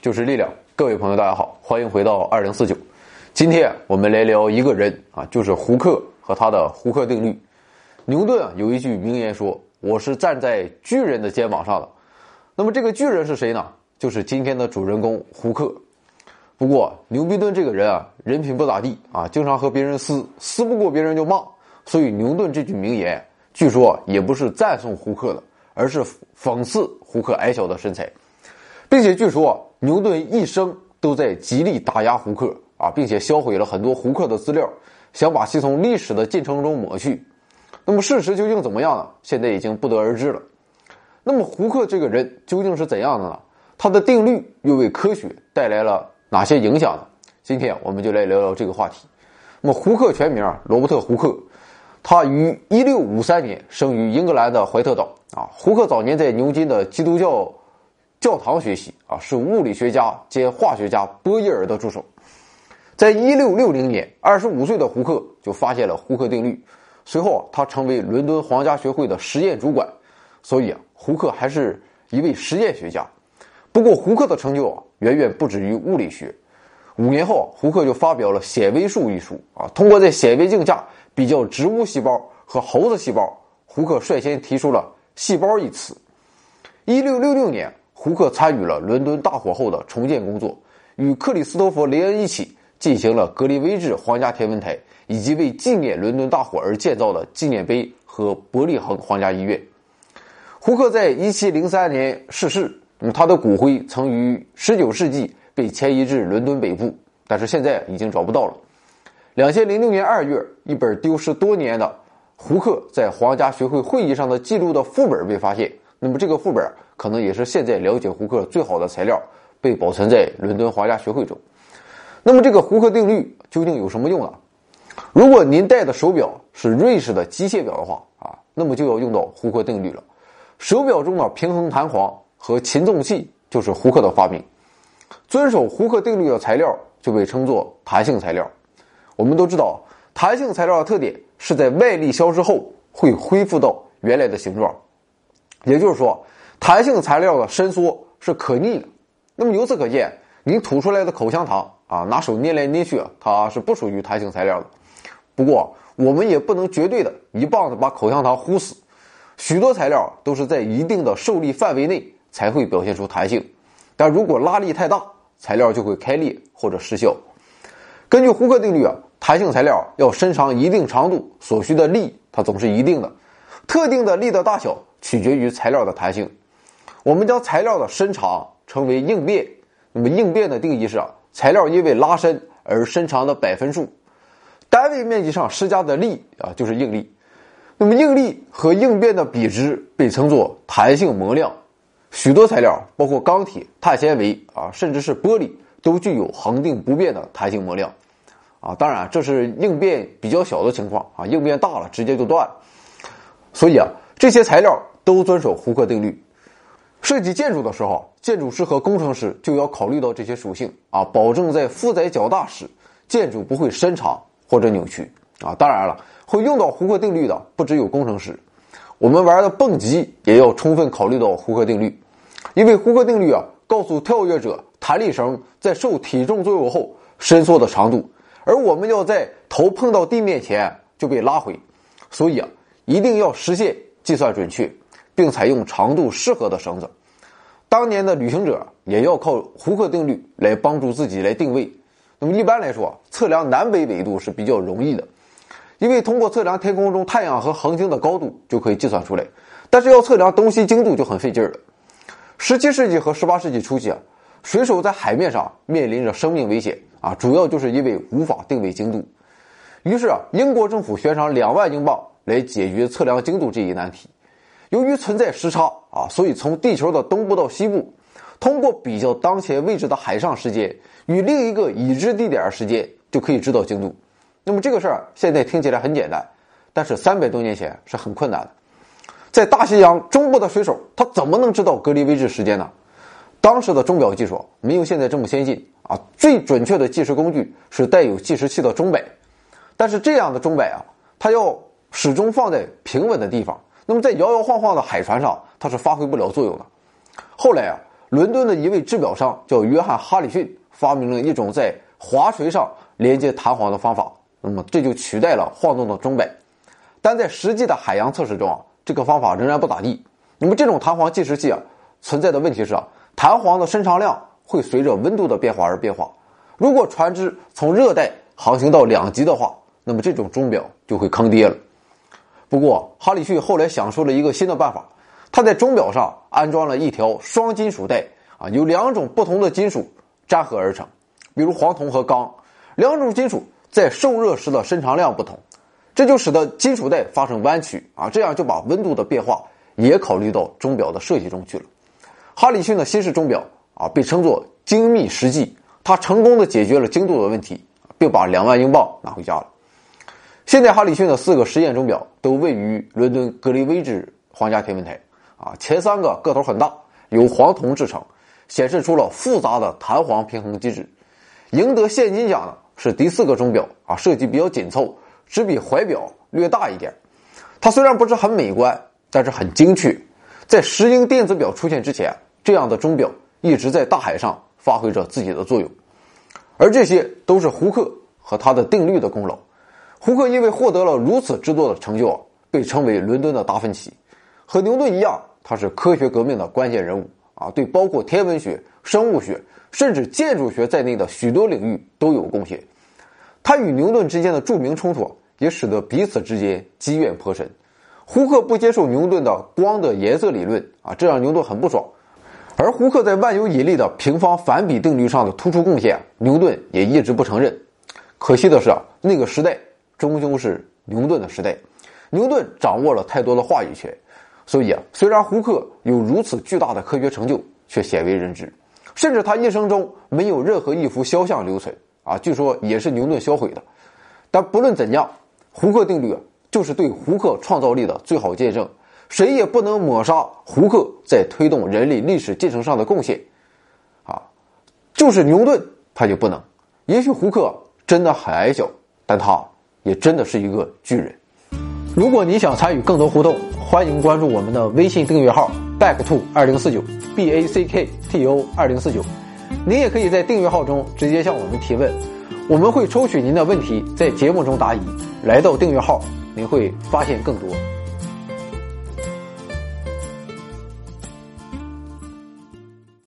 就是力量，各位朋友，大家好，欢迎回到二零四九。今天我们来聊一个人啊，就是胡克和他的胡克定律。牛顿啊有一句名言说：“我是站在巨人的肩膀上的。”那么这个巨人是谁呢？就是今天的主人公胡克。不过牛逼顿这个人啊，人品不咋地啊，经常和别人撕，撕不过别人就骂。所以牛顿这句名言，据说也不是赞颂胡克的，而是讽刺胡克矮小的身材。并且据说牛顿一生都在极力打压胡克啊，并且销毁了很多胡克的资料，想把其从历史的进程中抹去。那么事实究竟怎么样呢？现在已经不得而知了。那么胡克这个人究竟是怎样的呢？他的定律又为科学带来了哪些影响呢？今天我们就来聊聊这个话题。那么胡克全名罗伯特·胡克，他于一六五三年生于英格兰的怀特岛啊。胡克早年在牛津的基督教。教堂学习啊，是物理学家兼化学家波义尔的助手。在一六六零年，二十五岁的胡克就发现了胡克定律。随后，他成为伦敦皇家学会的实验主管。所以啊，胡克还是一位实验学家。不过，胡克的成就啊，远远不止于物理学。五年后，胡克就发表了《显微术》一书啊，通过在显微镜下比较植物细胞和猴子细胞，胡克率先提出了“细胞”一词。一六六六年。胡克参与了伦敦大火后的重建工作，与克里斯托弗·雷恩一起进行了格里威治皇家天文台，以及为纪念伦敦大火而建造的纪念碑和伯利恒皇家医院。胡克在1703年逝世，那么他的骨灰曾于19世纪被迁移至伦敦北部，但是现在已经找不到了。2006年2月，一本丢失多年的胡克在皇家学会会议上的记录的副本被发现。那么这个副本可能也是现在了解胡克最好的材料，被保存在伦敦皇家学会中。那么这个胡克定律究竟有什么用呢？如果您戴的手表是瑞士的机械表的话啊，那么就要用到胡克定律了。手表中的平衡弹簧和擒纵器就是胡克的发明。遵守胡克定律的材料就被称作弹性材料。我们都知道，弹性材料的特点是在外力消失后会恢复到原来的形状。也就是说，弹性材料的伸缩是可逆的。那么由此可见，你吐出来的口香糖啊，拿手捏来捏去，它是不属于弹性材料的。不过，我们也不能绝对的一棒子把口香糖呼死。许多材料都是在一定的受力范围内才会表现出弹性，但如果拉力太大，材料就会开裂或者失效。根据胡克定律啊，弹性材料要伸长一定长度，所需的力它总是一定的，特定的力的大小。取决于材料的弹性，我们将材料的伸长称为应变。那么应变的定义是啊材料因为拉伸而伸长的百分数，单位面积上施加的力啊就是应力。那么应力和应变的比值被称作弹性模量。许多材料，包括钢铁、碳纤维啊，甚至是玻璃，都具有恒定不变的弹性模量。啊，当然这是应变比较小的情况啊，应变大了直接就断。所以啊，这些材料。都遵守胡克定律。设计建筑的时候，建筑师和工程师就要考虑到这些属性啊，保证在负载较大时，建筑不会伸长或者扭曲啊。当然了，会用到胡克定律的不只有工程师，我们玩的蹦极也要充分考虑到胡克定律，因为胡克定律啊，告诉跳跃者弹力绳在受体重作用后伸缩的长度，而我们要在头碰到地面前就被拉回，所以啊，一定要实现计算准确。并采用长度适合的绳子。当年的旅行者也要靠胡克定律来帮助自己来定位。那么一般来说，测量南北纬度是比较容易的，因为通过测量天空中太阳和恒星的高度就可以计算出来。但是要测量东西经度就很费劲了。十七世纪和十八世纪初期啊，水手在海面上面临着生命危险啊，主要就是因为无法定位经度。于是啊，英国政府悬赏两万英镑来解决测量经度这一难题。由于存在时差啊，所以从地球的东部到西部，通过比较当前位置的海上时间与另一个已知地点时间，就可以知道经度。那么这个事儿现在听起来很简单，但是三百多年前是很困难的。在大西洋中部的水手，他怎么能知道格里威治时间呢？当时的钟表技术没有现在这么先进啊，最准确的计时工具是带有计时器的钟摆，但是这样的钟摆啊，它要始终放在平稳的地方。那么在摇摇晃晃的海船上，它是发挥不了作用的。后来啊，伦敦的一位制表商叫约翰·哈里逊发明了一种在滑锤上连接弹簧的方法，那么这就取代了晃动的钟摆。但在实际的海洋测试中啊，这个方法仍然不咋地。那么这种弹簧计时器啊，存在的问题是啊，弹簧的伸长量会随着温度的变化而变化。如果船只从热带航行到两极的话，那么这种钟表就会坑爹了。不过哈里逊后来想出了一个新的办法。他在钟表上安装了一条双金属带，啊，由两种不同的金属粘合而成，比如黄铜和钢，两种金属在受热时的伸长量不同，这就使得金属带发生弯曲，啊，这样就把温度的变化也考虑到钟表的设计中去了。哈里逊的新式钟表啊，被称作精密实际，他成功的解决了精度的问题，并把两万英镑拿回家了。现在哈里逊的四个实验钟表都位于伦敦格林威治皇家天文台。啊，前三个个头很大，由黄铜制成，显示出了复杂的弹簧平衡机制。赢得现金奖的是第四个钟表啊，设计比较紧凑，只比怀表略大一点。它虽然不是很美观，但是很精确。在石英电子表出现之前，这样的钟表一直在大海上发挥着自己的作用。而这些都是胡克和他的定律的功劳。胡克因为获得了如此之多的成就，被称为伦敦的达芬奇。和牛顿一样。他是科学革命的关键人物啊，对包括天文学、生物学，甚至建筑学在内的许多领域都有贡献。他与牛顿之间的著名冲突也使得彼此之间积怨颇深。胡克不接受牛顿的光的颜色理论啊，这让牛顿很不爽。而胡克在万有引力的平方反比定律上的突出贡献，牛顿也一直不承认。可惜的是啊，那个时代终究是牛顿的时代，牛顿掌握了太多的话语权。所以啊，虽然胡克有如此巨大的科学成就，却鲜为人知，甚至他一生中没有任何一幅肖像留存啊，据说也是牛顿销毁的。但不论怎样，胡克定律啊，就是对胡克创造力的最好见证，谁也不能抹杀胡克在推动人类历史进程上的贡献。啊，就是牛顿他就不能。也许胡克真的很矮小，但他也真的是一个巨人。如果你想参与更多互动。欢迎关注我们的微信订阅号 back to 二零四九 b a c k t o 二零四九，您也可以在订阅号中直接向我们提问，我们会抽取您的问题在节目中答疑。来到订阅号，您会发现更多。